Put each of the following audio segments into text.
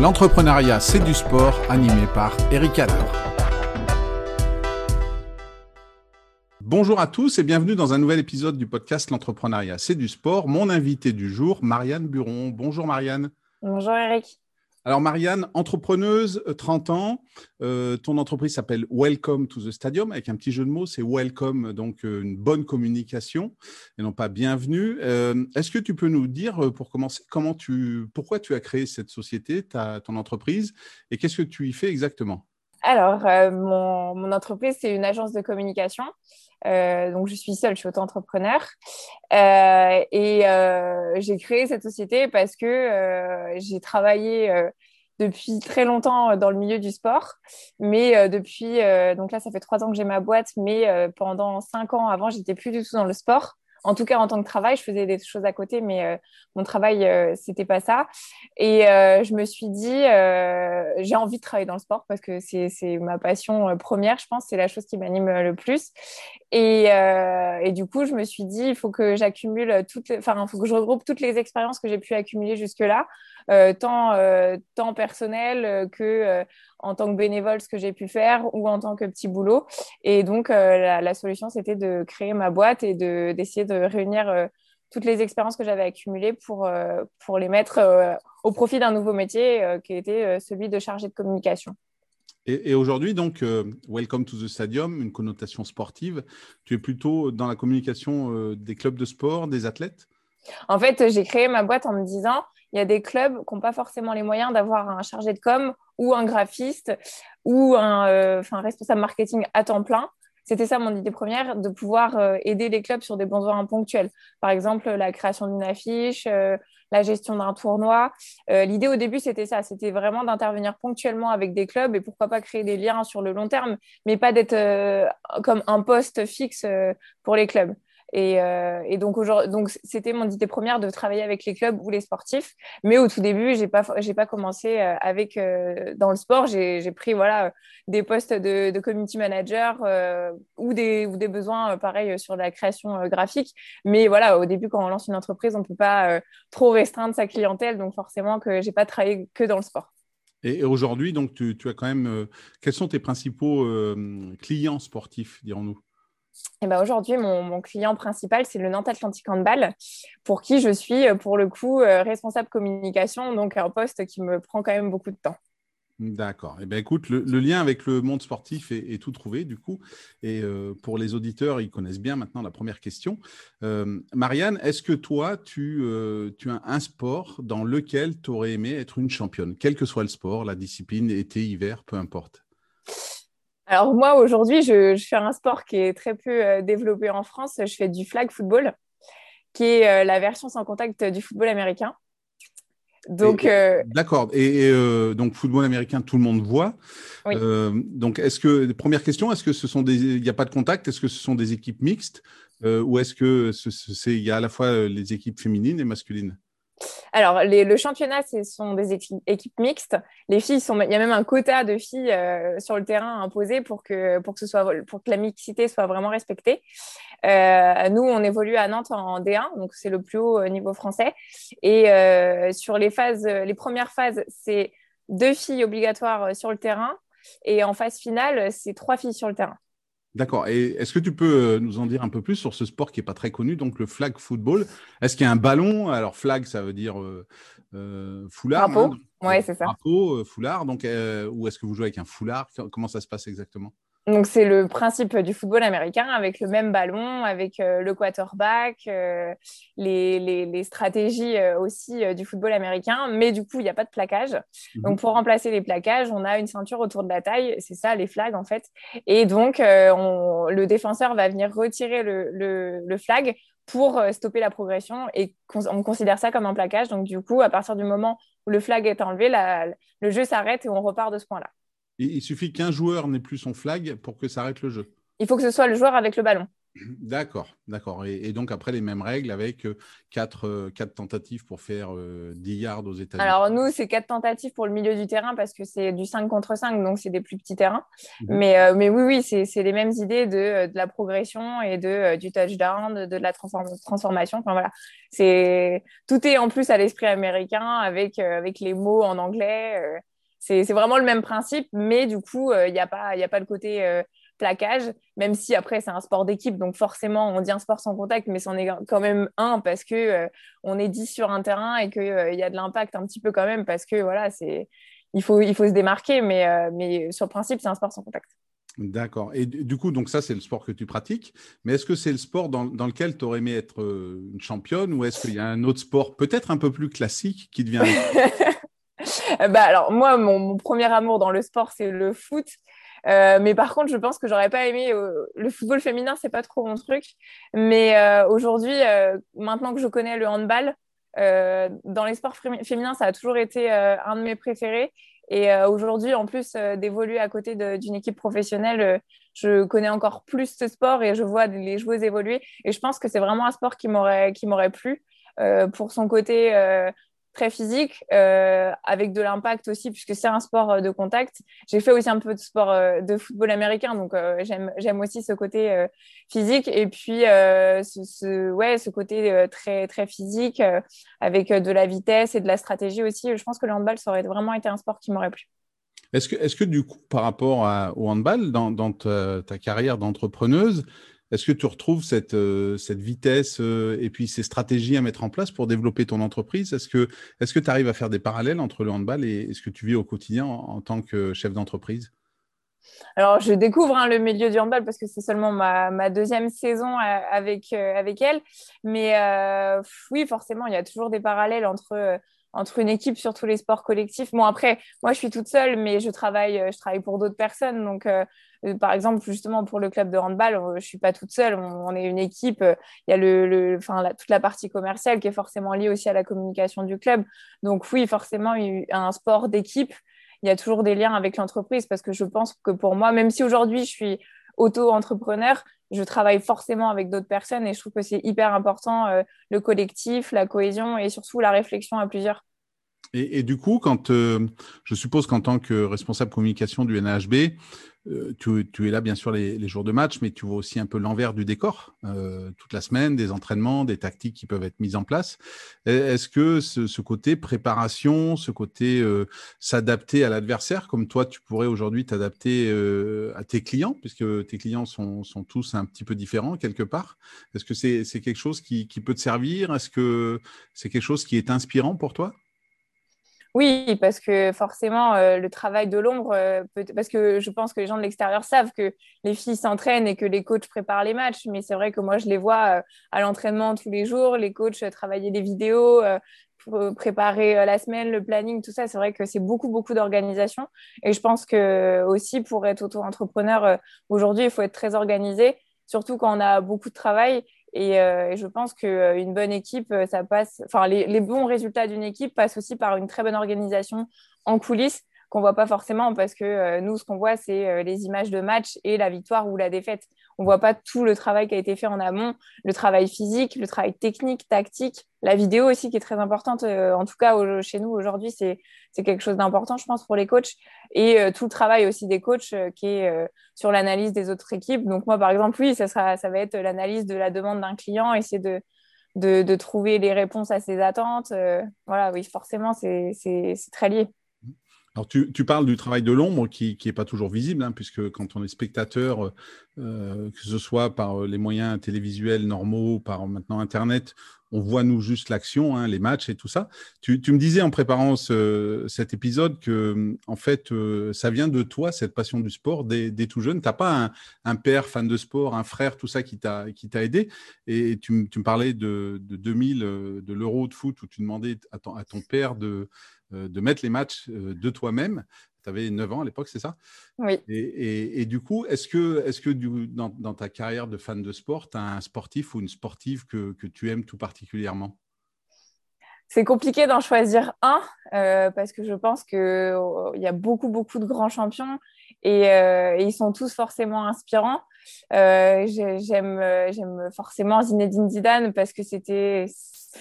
L'entrepreneuriat, c'est du sport, animé par Eric Adler. Bonjour à tous et bienvenue dans un nouvel épisode du podcast L'entrepreneuriat, c'est du sport. Mon invité du jour, Marianne Buron. Bonjour Marianne. Bonjour Eric. Alors Marianne, entrepreneuse, 30 euh, ans, euh, ton entreprise s'appelle Welcome to the Stadium, avec un petit jeu de mots, c'est Welcome, donc euh, une bonne communication, et non pas bienvenue. Est-ce que tu peux nous dire, pour commencer, comment tu, pourquoi tu as créé cette société, ta, ton entreprise, et qu'est-ce que tu y fais exactement? Alors, mon, mon, entreprise, c'est une agence de communication. Euh, donc, je suis seule, je suis auto-entrepreneur. Euh, et euh, j'ai créé cette société parce que j'ai travaillé depuis très longtemps dans le milieu du sport. Mais depuis, donc là, ça fait trois ans que j'ai ma boîte, mais pendant cinq ans avant, j'étais plus du tout dans le sport en tout cas en tant que travail, je faisais des choses à côté, mais euh, mon travail, euh, c'était pas ça. Et euh, je me suis dit, j'ai envie de travailler dans le sport parce que c'est ma passion première, je pense, c'est la chose qui m'anime le plus. Et, et, du coup, je me suis dit, il faut que j'accumule toutes, enfin, il faut que je regroupe toutes les expériences que j'ai pu accumuler jusque-là, tant, tant personnelles que en tant que bénévole ce que j'ai pu faire ou en tant que petit boulot. Et donc, euh, la, solution, c'était de créer ma boîte et d'essayer de, réunir euh, toutes les expériences que j'avais accumulées pour, euh, pour les mettre au profit d'un nouveau métier qui était celui de chargé de communication. Et, aujourd'hui, donc, Welcome to the Stadium, une connotation sportive. Tu es plutôt dans la communication des clubs de sport, des athlètes? En fait, j'ai créé ma boîte en me disant, il y a des clubs qui n'ont pas forcément les moyens d'avoir un chargé de com ou un graphiste ou un euh, responsable marketing à temps plein. C'était ça mon idée première, de pouvoir euh, aider les clubs sur des besoins ponctuels. Par exemple, la création d'une affiche, euh, la gestion d'un tournoi. L'idée au début, c'était ça, c'était vraiment d'intervenir ponctuellement avec des clubs et pourquoi pas créer des liens sur le long terme, mais pas d'être comme un poste fixe pour les clubs. Euh, et, donc, c'était mon idée première de travailler avec les clubs ou les sportifs. Mais au tout début, j'ai pas, pas commencé euh, avec euh, dans le sport. J'ai, pris voilà des postes de, community manager ou des ou des besoins pareil sur la création graphique. Mais voilà, au début, quand on lance une entreprise, on peut pas trop restreindre sa clientèle. Donc forcément que j'ai pas travaillé que dans le sport. Et aujourd'hui, tu, tu, as quand même quels sont tes principaux clients sportifs, dirons-nous? Ben aujourd'hui, mon, client principal, c'est le Nantes Atlantique Handball, pour qui je suis, euh, pour le coup, euh, responsable communication, donc un poste qui me prend quand même beaucoup de temps. D'accord. Eh ben, écoute, le, lien avec le monde sportif est, tout trouvé, du coup. Et euh, pour les auditeurs, ils connaissent bien maintenant la première question. Marianne, est-ce que toi, tu, tu as un sport dans lequel tu aurais aimé être une championne, quel que soit le sport, la discipline, été, hiver, peu importe? Alors moi, aujourd'hui, je, fais un sport qui est très peu euh, développé en France. Je fais du flag football, qui est euh, la version sans contact du football américain. Donc, euh, d'accord. Et, donc football américain, tout le monde voit. donc, est-ce que première question, est-ce que ce sont des, il n'y a pas de contact? Est-ce que ce sont des équipes mixtes? Ou est-ce que c'est, il y a à la fois les équipes féminines et masculines? Alors, le championnat, ce sont des équipes, mixtes. Les filles, sont, il y a même un quota de filles euh, sur le terrain imposé pour que, pour, que la mixité soit vraiment respectée. Euh, nous, on évolue à Nantes en D1, donc c'est le plus haut euh, niveau français. Et sur les phases, les premières phases, c'est deux filles obligatoires sur le terrain. Et en phase finale, c'est trois filles sur le terrain. D'accord. Et est-ce que tu peux euh, nous en dire un peu plus sur ce sport qui n'est pas très connu, donc le flag football? Est-ce qu'il y a un ballon? Alors, flag, ça veut dire euh, euh, foulard. Drapeau. oui, c'est ça. Drapeau, foulard. Donc, ou est-ce que vous jouez avec un foulard? Comment ça se passe exactement? Donc, c'est le principe du football américain avec le même ballon, avec euh, le quarterback, euh, les, les, stratégies euh, aussi du football américain. Mais du coup, il n'y a pas de plaquage. Mhm. Donc, pour remplacer les plaquages, on a une ceinture autour de la taille. C'est ça, les flags, en fait. Et donc, le défenseur va venir retirer le, le, flag pour stopper la progression et on considère ça comme un plaquage. Donc, du coup, à partir du moment où le flag est enlevé, le jeu s'arrête et on repart de ce point-là. Il suffit qu'un joueur n'ait plus son flag pour que ça arrête le jeu. Il faut que ce soit le joueur avec le ballon. D'accord, d'accord. Et, donc après les mêmes règles avec euh, quatre, euh, quatre tentatives pour faire 10 euh, yards aux États-Unis. Alors nous, c'est quatre tentatives pour le milieu du terrain parce que c'est du 5 contre 5, donc c'est des plus petits terrains. Mhm. Mais, mais oui, oui, c'est les mêmes idées de, de, la progression et de, du touchdown, de, de la transformation. Enfin voilà, c'est tout est en plus à l'esprit américain avec, avec les mots en anglais. C'est vraiment le même principe, mais du coup, il n'y a, pas, a pas le côté plaquage, même si après c'est un sport d'équipe, donc forcément on dit un sport sans contact, mais c'en est quand même un parce que euh, on est 10 sur un terrain et qu'il euh, y a de l'impact un petit peu quand même parce que voilà, c'est il faut, il faut se démarquer, mais, euh, mais sur le principe c'est un sport sans contact. D'accord. Et du coup, donc ça, c'est le sport que tu pratiques. Mais est-ce que c'est le sport dans, dans lequel tu aurais aimé être une championne ou est-ce qu'il y a un autre sport peut-être un peu plus classique qui devient... bah, alors, moi, mon, premier amour dans le sport, c'est le foot. Euh, mais par contre, je pense que j'aurais pas aimé euh, le football féminin, c'est pas trop mon truc. Mais euh, aujourd'hui, maintenant que je connais le handball, dans les sports féminins, ça a toujours été un de mes préférés. Et aujourd'hui, en plus d'évoluer à côté d'une équipe professionnelle, je connais encore plus ce sport et je vois les joueuses évoluer. Et je pense que c'est vraiment un sport qui m'aurait plu pour son côté très physique, euh, avec de l'impact aussi, puisque c'est un sport euh, de contact. J'ai fait aussi un peu de sport euh, de football américain, donc j'aime aussi ce côté physique. Et puis, ce, ouais, ce côté très, très physique, avec de la vitesse et de la stratégie aussi. Je pense que le handball, ça aurait vraiment été un sport qui m'aurait plu. Est-ce que, est que du coup, par rapport au handball, dans ta carrière d'entrepreneuse, est-ce que tu retrouves cette, euh, cette vitesse euh, et puis ces stratégies à mettre en place pour développer ton entreprise? Est-ce que tu arrives à faire des parallèles entre le handball et, ce que tu vis au quotidien en, tant que chef d'entreprise? Alors, je découvre hein, le milieu du handball parce que c'est seulement ma, ma, deuxième saison euh, avec, avec elle. Mais oui, forcément, il y a toujours des parallèles entre entre une équipe sur tous les sports collectifs. Bon, après, moi, je suis toute seule, mais je travaille, je travaille pour d'autres personnes. Donc, euh, par exemple, justement, pour le club de handball, je ne suis pas toute seule, on, est une équipe. Euh, il y a le, enfin, toute la partie commerciale qui est forcément liée aussi à la communication du club. Donc oui, forcément, un sport d'équipe, il y a toujours des liens avec l'entreprise parce que je pense que pour moi, même si aujourd'hui je suis auto-entrepreneur, je travaille forcément avec d'autres personnes et je trouve que c'est hyper important euh, le collectif, la cohésion et surtout la réflexion à plusieurs. Et, du coup, quand je suppose qu'en tant que responsable communication du NHB, euh, tu, es là bien sûr les, jours de match, mais tu vois aussi un peu l'envers du décor euh, toute la semaine, des entraînements, des tactiques qui peuvent être mises en place. Est-ce que ce, côté préparation, ce côté euh, s'adapter à l'adversaire, comme toi tu pourrais aujourd'hui t'adapter à tes clients, puisque tes clients sont, tous un petit peu différents quelque part, est-ce que c'est quelque chose qui peut te servir? Est-ce que c'est quelque chose qui est inspirant pour toi? Oui, parce que forcément, euh, le travail de l'ombre, euh, parce que je pense que les gens de l'extérieur savent que les filles s'entraînent et que les coachs préparent les matchs, mais c'est vrai que moi, je les vois euh, à l'entraînement tous les jours, les coachs travailler des vidéos, pour préparer la semaine, le planning, tout ça. C'est vrai que c'est beaucoup, beaucoup d'organisation. Et je pense que aussi, pour être auto-entrepreneur, aujourd'hui, il faut être très organisé, surtout quand on a beaucoup de travail. Euh, et, je pense qu'une euh, bonne équipe, euh, ça passe. Enfin, les, bons résultats d'une équipe passent aussi par une très bonne organisation en coulisses qu'on voit pas forcément parce que nous, ce qu'on voit, c'est les images de match et la victoire ou la défaite. On voit pas tout le travail qui a été fait en amont, le travail physique, le travail technique, tactique, la vidéo aussi qui est très importante. en tout cas, chez nous aujourd'hui, c'est quelque chose d'important, je pense, pour les coachs et tout le travail aussi des coachs qui est sur l'analyse des autres équipes. Donc moi, par exemple, oui, ça va être l'analyse de la demande d'un client, essayer de de, de, trouver les réponses à ses attentes. voilà, oui, forcément, c'est très lié. Alors, tu, parles du travail de l'ombre qui n'est pas toujours visible, hein, puisque quand on est spectateur, euh, que ce soit par les moyens télévisuels normaux, par maintenant Internet, on voit nous juste l'action, hein, les matchs et tout ça. Tu, me disais en préparant cet épisode que, en fait, euh, ça vient de toi, cette passion du sport, dès, tout jeune. Tu n'as pas un, père fan de sport, un frère, tout ça qui t'a aidé. Et tu, me parlais de, 2000, euh, de l'Euro de foot, où tu demandais à ton père de euh, de mettre les matchs euh, de toi-même. Tu avais 9 ans à l'époque, c'est ça? Oui. Et, du coup, est-ce que, est -ce que dans, ta carrière de fan de sport, tu as un sportif ou une sportive que, tu aimes tout particulièrement? C'est compliqué d'en choisir un euh, parce que je pense qu'il y a beaucoup, beaucoup de grands champions et, ils sont tous forcément inspirants. J'aime forcément Zinedine Zidane parce que c'était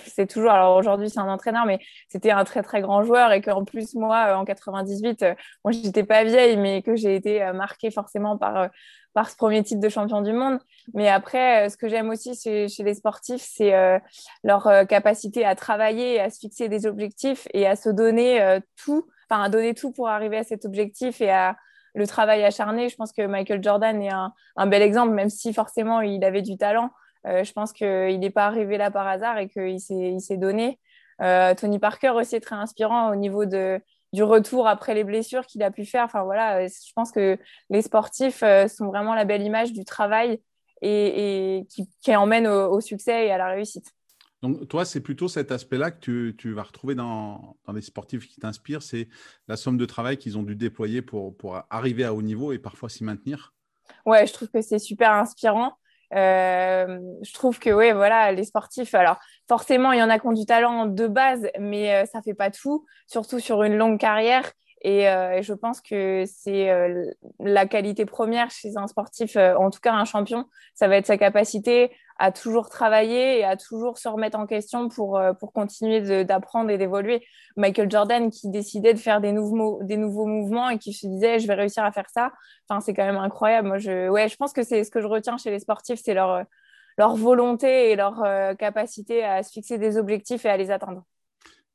c'est toujours, alors aujourd'hui c'est un entraîneur, mais c'était un très très grand joueur et qu'en plus moi en 98, moi j'étais pas vieille, mais que j'ai été marquée forcément par, par ce premier titre de champion du monde. Mais après, ce que j'aime aussi chez, les sportifs, c'est leur capacité à travailler, à se fixer des objectifs et à se donner tout, enfin à donner tout pour arriver à cet objectif et à le travail acharné. Je pense que Michael Jordan est un, bel exemple, même si forcément il avait du talent. Euh, je pense qu'il n'est pas arrivé là par hasard et qu'il s'est donné. Euh, Tony Parker aussi est très inspirant au niveau du retour après les blessures qu'il a pu faire. Enfin voilà, euh, je pense que les sportifs sont vraiment la belle image du travail et, qui, emmène au, succès et à la réussite. Donc, toi, c'est plutôt cet aspect-là que tu, vas retrouver dans, les sportifs qui t'inspirent, c'est la somme de travail qu'ils ont dû déployer pour, arriver à haut niveau et parfois s'y maintenir. Ouais, je trouve que c'est super inspirant. Euh, je trouve que ouais, voilà, les sportifs, alors forcément, il y en a qui ont du talent de base, mais euh, ça fait pas tout, surtout sur une longue carrière. Et, euh, je pense que c'est la qualité première chez un sportif, en tout cas un champion, ça va être sa capacité à toujours travailler et à toujours se remettre en question pour, euh, pour continuer d'apprendre et d'évoluer. Michael Jordan qui décidait de faire des nouveaux, des nouveaux mouvements et qui se disait je vais réussir à faire ça, enfin, c'est quand même incroyable. Moi, je, ouais, je pense que c'est ce que je retiens chez les sportifs, c'est leur, leur volonté et leur euh, capacité à se fixer des objectifs et à les atteindre.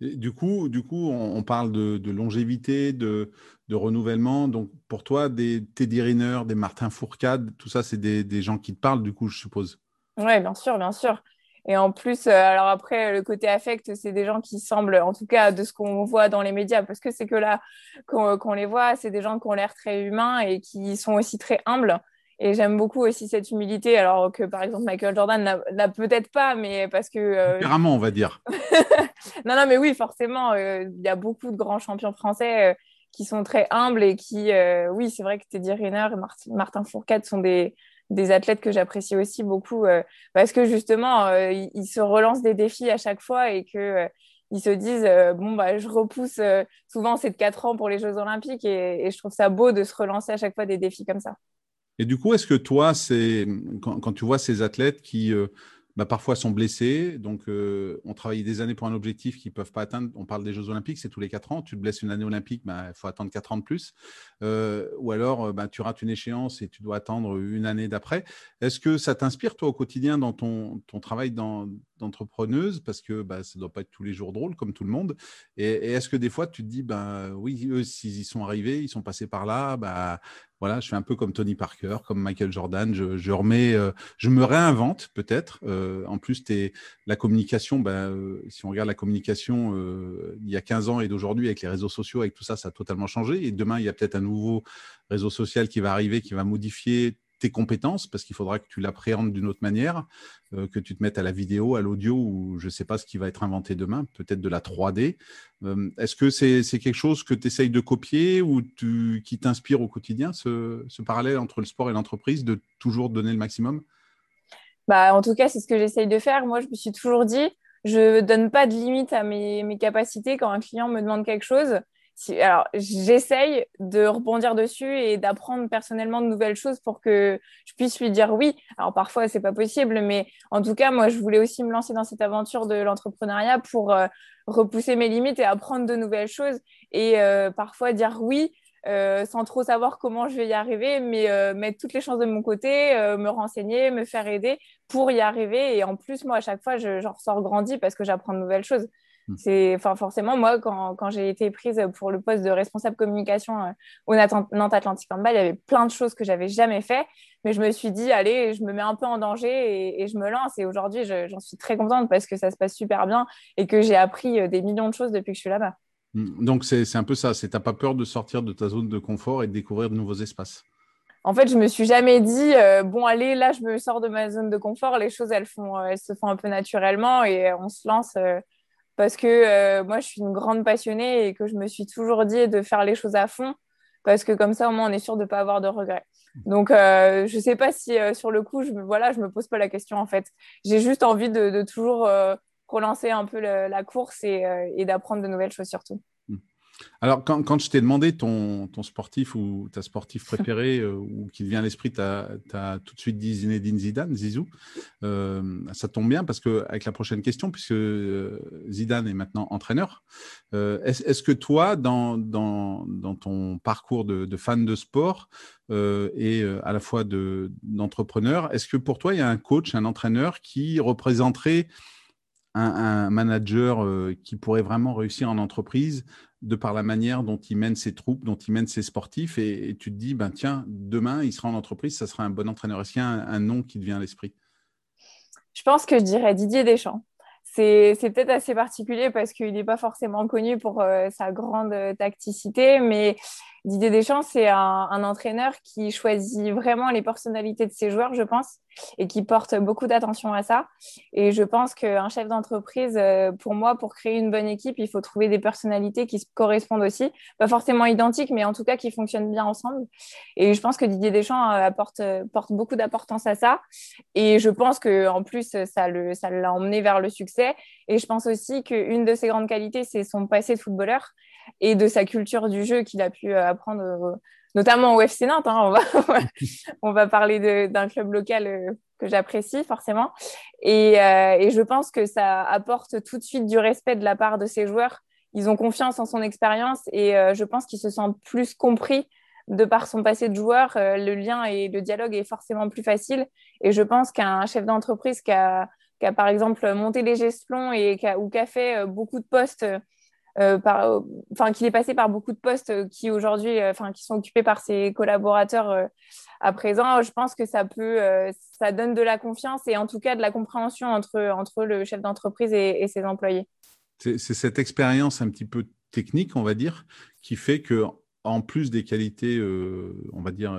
du coup, du coup, on, parle de, de longévité, de, de, renouvellement. Donc, pour toi, des Teddy Riner, des Martin Fourcade, tout ça, c'est des, des gens qui te parlent, du coup, je suppose. Oui, bien sûr, bien sûr. Et en plus, euh, alors après, le côté affect, c'est des gens qui semblent, en tout cas de ce qu'on voit dans les médias, parce que c'est que là qu'on les voit, c'est des gens qui ont l'air très humains et qui sont aussi très humbles. Et j'aime beaucoup aussi cette humilité, alors que par exemple Michael Jordan n'a peut-être pas, mais parce que... Euh... on va dire. non, non, mais oui, forcément, euh, il y a beaucoup de grands champions français euh, qui sont très humbles et qui, oui, c'est vrai que Teddy Riner et Martin, Martin Fourcade sont des, des athlètes que j'apprécie aussi beaucoup euh, parce que justement, euh, ils, se relancent des défis à chaque fois et que euh, ils se disent bon bah je repousse souvent de 4 ans pour les Jeux Olympiques et, je trouve ça beau de se relancer à chaque fois des défis comme ça. Et du coup, est-ce que toi, c'est quand, tu vois ces athlètes qui bah, parfois sont blessés. Donc, euh, on travaille des années pour un objectif qu'ils ne peuvent pas atteindre. On parle des Jeux Olympiques, c'est tous les quatre ans. Tu te blesses une année olympique, bah, il faut attendre quatre ans de plus. Euh, ou alors, euh, bah, tu rates une échéance et tu dois attendre une année d'après. Est-ce que ça t'inspire, toi, au quotidien, dans ton, ton travail d'entrepreneuse? Parce que bah, ça ne doit pas être tous les jours drôle, comme tout le monde. Et, est-ce que des fois, tu te dis, ben, oui, eux, s'ils y sont arrivés, ils sont passés par là, bah, voilà, je fais un peu comme Tony Parker, comme Michael Jordan. Je, euh, me réinvente peut-être. Euh, en plus, la communication, ben, euh, si on regarde la communication il y a 15 ans et d'aujourd'hui avec les réseaux sociaux, avec tout ça, ça a totalement changé. Et demain, il y a peut-être un nouveau réseau social qui va arriver, qui va modifier tes compétences, parce qu'il faudra que tu l'appréhendes d'une autre manière, euh, que tu te mettes à la vidéo, à l'audio, ou je ne sais pas ce qui va être inventé demain, peut-être de la 3D. Euh, est-ce que c'est quelque chose que tu essayes de copier ou qui t'inspire au quotidien, ce, parallèle entre le sport et l'entreprise, de toujours donner le maximum? Bah, En tout cas, c'est ce que j'essaye de faire. Moi, je me suis toujours dit, je ne donne pas de limite à mes, mes capacités quand un client me demande quelque chose alors, j'essaye de rebondir dessus et d'apprendre personnellement de nouvelles choses pour que je puisse lui dire oui. Alors, parfois, c'est pas possible, mais en tout cas, moi, je voulais aussi me lancer dans cette aventure de l'entrepreneuriat pour euh, repousser mes limites et apprendre de nouvelles choses et euh, parfois dire oui. Euh, sans trop savoir comment je vais y arriver, mais mettre toutes les chances de mon côté, me renseigner, me faire aider pour y arriver. Et en plus, moi, à chaque fois, je, j'en ressors grandi parce que j'apprends de nouvelles choses. Mm. C'est, enfin, forcément, moi, quand, quand j'ai été prise pour le poste de responsable communication euh, au Nantes Atlantic Handball, il y avait plein de choses que j'avais jamais fait, mais je me suis dit, allez, je me mets un peu en danger et, je me lance. Et aujourd'hui, j'en suis très contente parce que ça se passe super bien et que j'ai appris euh, des millions de choses depuis que je suis là-bas. Mm. Donc, c'est un peu ça. C'est t'as pas peur de sortir de ta zone de confort et de découvrir de nouveaux espaces? En fait, je me suis jamais dit euh, bon allez là je me sors de ma zone de confort. Les choses elles font elles se font un peu naturellement et on se lance parce que euh, moi, je suis une grande passionnée et que je me suis toujours dit de faire les choses à fond parce que comme ça, au moins, on est sûr de ne pas avoir de regrets. Donc, euh, je ne sais pas si euh, sur le coup, je me, voilà, je me pose pas la question en fait. J'ai juste envie de, toujours relancer un peu la course et, d'apprendre de nouvelles choses surtout. Alors, quand, je t'ai demandé ton, sportif ou ta sportif préféré euh, ou qui vient à l'esprit, tu as, tout de suite dit Zinedine Zidane, Zizou. Euh, ça tombe bien parce que avec la prochaine question, puisque euh, Zidane est maintenant entraîneur, est-ce que toi, dans, ton parcours de, fan de sport et à la fois d'entrepreneur, est-ce que pour toi, il y a un coach, un entraîneur qui représenterait un, manager qui pourrait vraiment réussir en entreprise de par la manière dont il mène ses troupes, dont il mène ses sportifs, et, tu te dis, ben tiens, demain, il sera en entreprise, ça sera un bon entraîneur. Est-ce qu'il y a un, nom qui te vient à l'esprit? Je pense que je dirais Didier Deschamps. C'est peut-être assez particulier parce qu'il n'est pas forcément connu pour euh, sa grande tacticité, mais Didier Deschamps, c'est un, entraîneur qui choisit vraiment les personnalités de ses joueurs, je pense, et qui porte beaucoup d'attention à ça. Et je pense qu'un chef d'entreprise, euh, pour moi, pour créer une bonne équipe, il faut trouver des personnalités qui se correspondent aussi, pas forcément identiques, mais en tout cas qui fonctionnent bien ensemble. Et je pense que Didier Deschamps euh, apporte, euh, porte beaucoup d'importance à ça. Et je pense qu'en plus, ça l'a ça emmené vers le succès. Et je pense aussi qu'une de ses grandes qualités, c'est son passé de footballeur et de sa culture du jeu qu'il a pu euh, apprendre, euh, notamment au FC Nantes. Hein. on, va, on va parler d'un club local euh, que j'apprécie forcément. Et, et, je pense que ça apporte tout de suite du respect de la part de ses joueurs. Ils ont confiance en son expérience et je pense qu'ils se sentent plus compris de par son passé de joueur. le lien et le dialogue est forcément plus facile. Et je pense qu'un chef d'entreprise qui a, qui a, par exemple, monté les gestions et qui a, ou qui a fait beaucoup de postes euh, par, enfin, qu'il est passé par beaucoup de postes euh, qui aujourd'hui, euh, enfin, qui sont occupés par ses collaborateurs à présent. Je pense que ça peut, ça donne de la confiance et en tout cas de la compréhension entre, entre le chef d'entreprise et, ses employés. C'est cette expérience un petit peu technique, on va dire, qui fait que en plus des qualités, on va dire,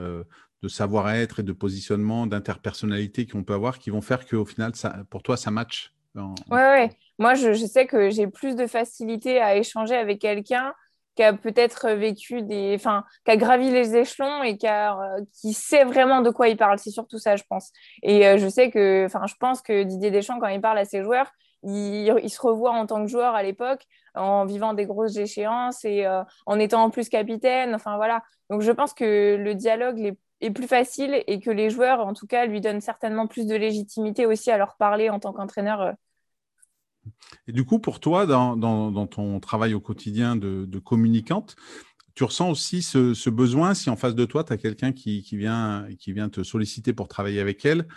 de savoir-être et de positionnement, d'interpersonnalité qu'on peut avoir, qui vont faire qu'au final, pour toi, ça match. Ouais. Moi, je, sais que j'ai plus de facilité à échanger avec quelqu'un qui a peut-être vécu des, enfin, qui a gravi les échelons et qui, a, qui sait vraiment de quoi il parle. C'est surtout ça, je pense. Et euh, je sais que, enfin, je pense que Didier Deschamps, quand il parle à ses joueurs, il, se revoit en tant que joueur à l'époque, en vivant des grosses échéances et euh, en étant en plus capitaine. Enfin voilà. Donc je pense que le dialogue est plus facile et que les joueurs, en tout cas, lui donnent certainement plus de légitimité aussi à leur parler en tant qu'entraîneur euh, et du coup, pour toi, dans, ton travail au quotidien de, communicante, tu ressens aussi ce, besoin, si en face de toi, tu as quelqu'un qui, vient, qui vient te solliciter pour travailler avec elle,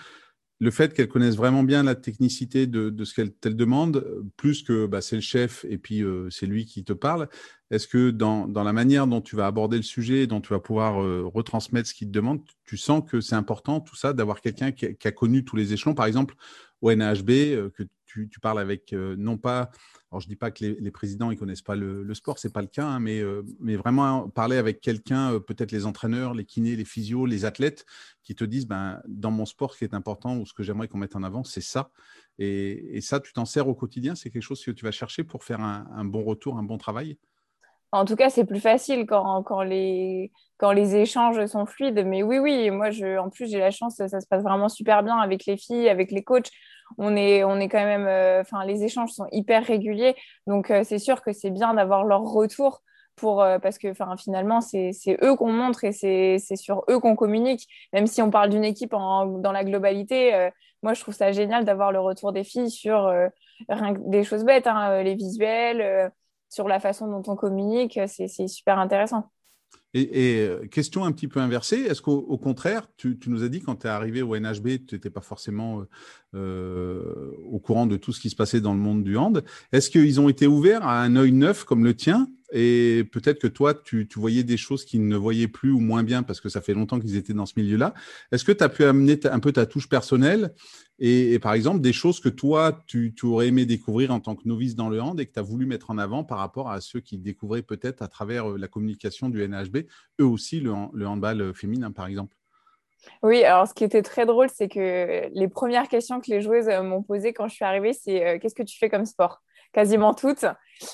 le fait qu'elle connaisse vraiment bien la technicité de, ce qu'elle demande, plus que bah, c'est le chef et puis euh, c'est lui qui te parle, est-ce que dans, la manière dont tu vas aborder le sujet, dont tu vas pouvoir euh, retransmettre ce qu'il te demande, tu sens que c'est important tout ça, d'avoir quelqu'un qui, a connu tous les échelons, par exemple au NHB, euh, que tu, parles avec, euh, non pas, alors je ne dis pas que les, présidents ne connaissent pas le, sport, ce n'est pas le cas, hein, mais, euh, mais vraiment parler avec quelqu'un, euh, peut-être les entraîneurs, les kinés, les physios, les athlètes, qui te disent, ben, dans mon sport, ce qui est important ou ce que j'aimerais qu'on mette en avant, c'est ça. Et, ça, tu t'en sers au quotidien, c'est quelque chose que tu vas chercher pour faire un, bon retour, un bon travail? En tout cas, c'est plus facile quand, quand, les, quand les échanges sont fluides. Mais oui, oui, moi, je, en plus, j'ai la chance, ça se passe vraiment super bien avec les filles, avec les coachs on est, on est quand même, euh, enfin, les échanges sont hyper réguliers. Donc, euh, c'est sûr que c'est bien d'avoir leur retour pour, euh, parce que finalement, c'est eux qu'on montre et c'est sur eux qu'on communique. Même si on parle d'une équipe dans la globalité, moi, je trouve ça génial d'avoir le retour des filles sur des choses bêtes, hein, les visuels, sur la façon dont on communique. C'est super intéressant. Et, euh, question un petit peu inversée, est-ce qu'au contraire, tu, nous as dit quand tu es arrivé au NHB, tu n'étais pas forcément euh, euh, au courant de tout ce qui se passait dans le monde du hand. Est-ce qu'ils ont été ouverts à un œil neuf comme le tien? Et peut-être que toi, tu, voyais des choses qu'ils ne voyaient plus ou moins bien parce que ça fait longtemps qu'ils étaient dans ce milieu-là. Est-ce que tu as pu amener un peu ta touche personnelle et, par exemple, des choses que toi, tu, aurais aimé découvrir en tant que novice dans le hand et que tu as voulu mettre en avant par rapport à ceux qui découvraient peut-être à travers la communication du NHB, eux aussi, le, handball euh, féminin, par exemple oui, alors ce qui était très drôle, c'est que les premières questions que les joueuses euh, m'ont posées quand je suis arrivée, c'est qu'est-ce que tu fais comme sport? Quasiment toutes.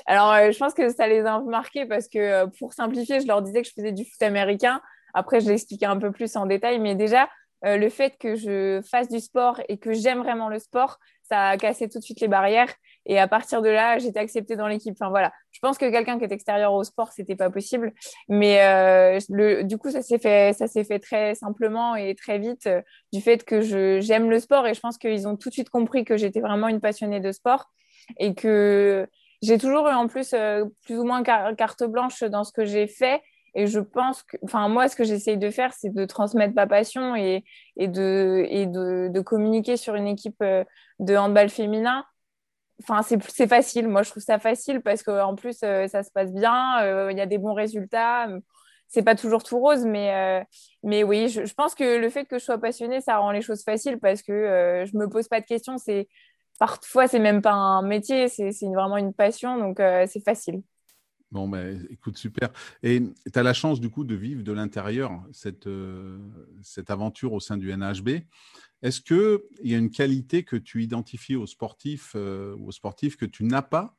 Alors, je pense que ça les a marquées parce que pour simplifier, je leur disais que je faisais du foot américain. Après, je l'expliquais un peu plus en détail, mais déjà, le fait que je fasse du sport et que j'aime vraiment le sport, ça a cassé tout de suite les barrières. Et à partir de là, j'étais acceptée dans l'équipe. Enfin voilà, je pense que quelqu'un qui est extérieur au sport, c'était pas possible. Mais euh, du coup, ça s'est fait, ça s'est fait très simplement et très vite euh, du fait que je, j'aime le sport et je pense qu'ils ont tout de suite compris que j'étais vraiment une passionnée de sport et que j'ai toujours eu en plus euh, plus ou moins carte blanche dans ce que j'ai fait. Et je pense que, enfin, moi, ce que j'essaye de faire, c'est de transmettre ma passion et, et, de, et de, de communiquer sur une équipe de handball féminin enfin c'est facile. Moi je trouve ça facile parce qu'en plus euh, ça se passe bien euh, il y a des bons résultats. C'est pas toujours tout rose mais euh, oui je, pense que le fait que je sois passionnée ça rend les choses faciles parce que je me pose pas de questions. C'est parfois c'est même pas un métier c'est vraiment une passion. Donc c'est facile Bon, ben, écoute, super. Et tu as la chance, du coup, de vivre de l'intérieur cette, cette aventure au sein du NHB. Est-ce qu'il y a une qualité que tu identifies aux sportifs euh, aux sportifs que tu n'as pas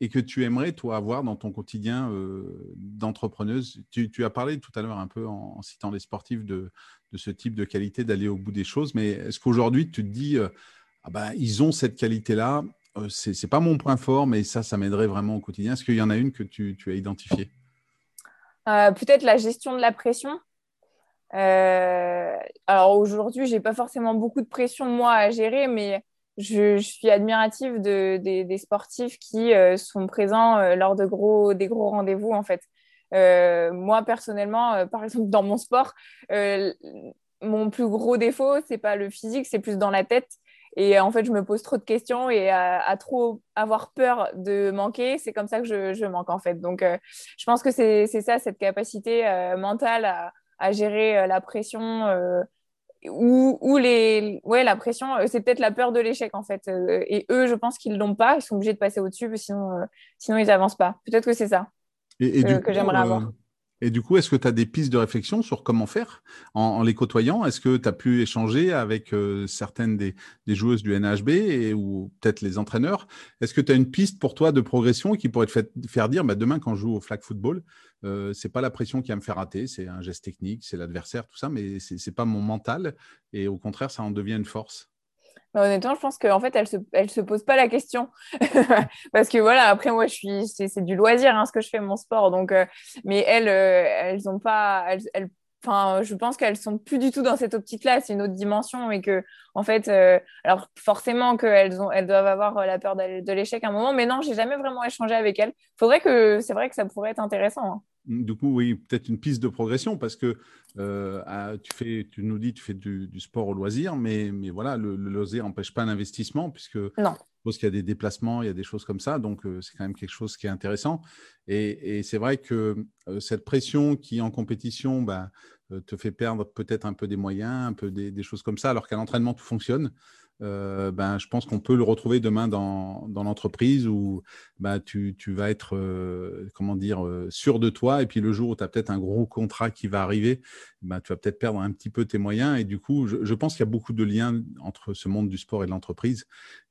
et que tu aimerais, toi, avoir dans ton quotidien euh, d'entrepreneuse? Tu, as parlé tout à l'heure un peu en, citant les sportifs de, ce type de qualité, d'aller au bout des choses, mais est-ce qu'aujourd'hui, tu te dis, euh, ah ben, ils ont cette qualité-là, ce n'est pas mon point fort, mais ça, ça m'aiderait vraiment au quotidien. Est-ce qu'il y en a une que tu, as identifiée? Peut-être la gestion de la pression. Euh, alors aujourd'hui, j'ai pas forcément beaucoup de pression moi à gérer, mais je, suis admirative de, des, sportifs qui euh, sont présents euh, lors de gros, des gros rendez-vous en fait. moi personnellement, par exemple dans mon sport, mon plus gros défaut c'est pas le physique, c'est plus dans la tête. Et en fait, je me pose trop de questions et à, trop avoir peur de manquer, c'est comme ça que je, je, manque en fait. Donc, je pense que c'est ça, cette capacité mentale à, à gérer euh, la pression euh, ou, ou, les ouais la pression euh, c'est peut-être la peur de l'échec en fait. Et eux je pense qu'ils l'ont pas ils sont obligés de passer au-dessus sinon sinon ils avancent pas. Peut-être que c'est ça et, que j'aimerais avoir et du coup, est-ce que tu as des pistes de réflexion sur comment faire en, les côtoyant? Est-ce que tu as pu échanger avec certaines des, joueuses du NHB ou peut-être les entraîneurs? Est-ce que tu as une piste pour toi de progression qui pourrait te faire dire bah, demain, quand je joue au flag football, euh, c'est pas la pression qui va me faire rater, c'est un geste technique, c'est l'adversaire, tout ça, mais c'est n'est pas mon mental. Et au contraire, ça en devient une force? Bah, honnêtement, je pense qu'en fait, elle se, se pose pas la question. Parce que voilà, après, moi, je suis, c'est, du loisir, hein, ce que je fais, mon sport. Donc, euh, mais elles, euh, elles ont pas, elles, enfin, je pense qu'elles sont plus du tout dans cette optique-là. C'est une autre dimension et que, en fait, euh, alors forcément qu'elles ont, elles doivent avoir la peur de l'échec à un moment. Mais non, j'ai jamais vraiment échangé avec elles. Faudrait que, c'est vrai que ça pourrait être intéressant. Hein. Du coup, oui, peut-être une piste de progression parce que euh, tu, fais, tu nous dis tu fais du, sport au loisir, mais, mais voilà, le, le loisir n'empêche pas l'investissement puisque non. je qu'il y a des déplacements, il y a des choses comme ça, donc euh, c'est quand même quelque chose qui est intéressant. Et, c'est vrai que euh, cette pression qui en compétition bah, te fait perdre peut-être un peu des moyens, un peu des, des choses comme ça, alors qu'à l'entraînement tout fonctionne. Euh, ben, je pense qu'on peut le retrouver demain dans, dans l'entreprise où ben, tu, tu, vas être euh, comment dire, euh, sûr de toi. Et puis le jour où tu as peut-être un gros contrat qui va arriver, ben, tu vas peut-être perdre un petit peu tes moyens. Et du coup, je, je pense qu'il y a beaucoup de liens entre ce monde du sport et de l'entreprise.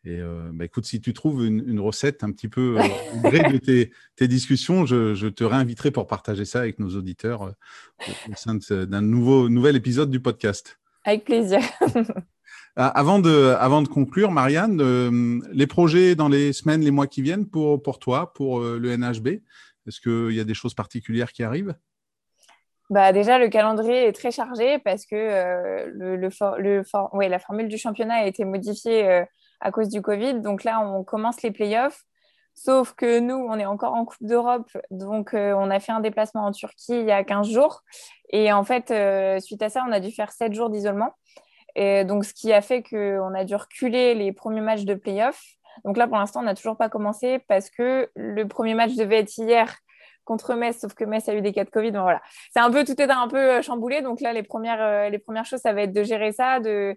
Et ben, écoute, si tu trouves une, une recette un petit peu au gré de tes, tes discussions, je, je, te réinviterai pour partager ça avec nos auditeurs au, sein d'un nouveau, nouvel épisode du podcast. Avec plaisir. Ah, avant de, conclure, Marianne, euh, les projets dans les semaines, les mois qui viennent pour, toi, pour euh, le NHB, est-ce qu'il y a des choses particulières qui arrivent? Bah déjà, le calendrier est très chargé parce que euh, la formule du championnat a été modifiée à cause du Covid. Donc là, on commence les playoffs. Sauf que nous, on est encore en Coupe d'Europe. Donc, on a fait un déplacement en Turquie il y a 15 jours. Et en fait, suite à ça, on a dû faire 7 jours d'isolement. Et donc, ce qui a fait qu'on a dû reculer les premiers matchs de playoff. Donc là, pour l'instant, on n'a toujours pas commencé parce que le premier match devait être hier contre Metz, sauf que Metz a eu des cas de Covid. voilà. C'est un peu, tout est un peu euh, chamboulé. Donc là, les premières, euh, les premières choses, ça va être de gérer ça, de,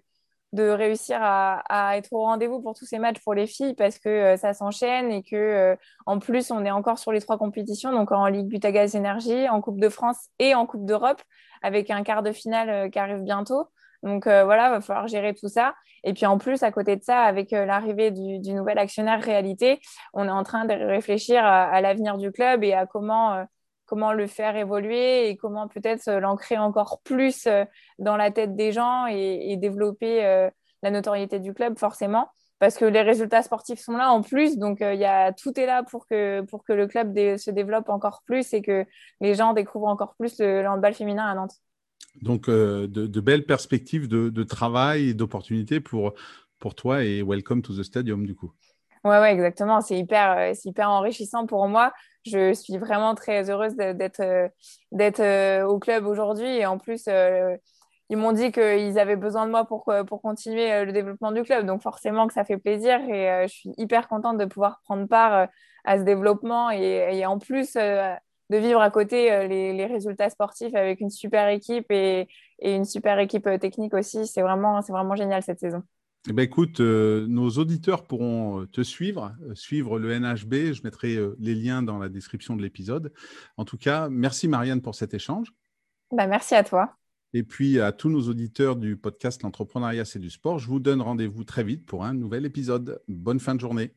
de réussir à, à être au rendez-vous pour tous ces matchs pour les filles parce que euh, ça s'enchaîne et que en plus on est encore sur les trois compétitions donc en Ligue Butagaz Énergie, en Coupe de France et en Coupe d'Europe avec un quart de finale qui arrive bientôt. Donc euh, voilà, il va falloir gérer tout ça. Et puis en plus, à côté de ça, avec euh, l'arrivée du, nouvel actionnaire Réalité, on est en train de réfléchir à, l'avenir du club et à comment, euh, comment le faire évoluer et comment peut-être l'ancrer encore plus dans la tête des gens et, développer la notoriété du club forcément. parce que les résultats sportifs sont là en plus. Donc, y a, tout est là pour que, pour que le club se développe encore plus et que les gens découvrent encore plus le, handball féminin à Nantes. Donc, de, belles perspectives de, travail et d'opportunités pour, pour toi et welcome to the stadium du coup. Ouais, ouais, exactement. C'est hyper, hyper enrichissant pour moi je suis vraiment très heureuse d'être euh, d'être euh, au club aujourd'hui. Et en plus, euh, ils m'ont dit qu'ils avaient besoin de moi pour, pour continuer le développement du club. Donc forcément que ça fait plaisir. Et je suis hyper contente de pouvoir prendre part à ce développement et, en plus de vivre à côté les, les, résultats sportifs avec une super équipe et, et une super équipe technique aussi. C'est vraiment, vraiment génial cette saison. Eh ben, écoute, euh, nos auditeurs pourront euh, te suivre, euh, suivre le NHB. Je mettrai les liens dans la description de l'épisode. En tout cas, merci Marianne pour cet échange. Bah, merci à toi. Et puis à tous nos auditeurs du podcast L'entrepreneuriat, c'est du sport, je vous donne rendez-vous très vite pour un nouvel épisode. Bonne fin de journée.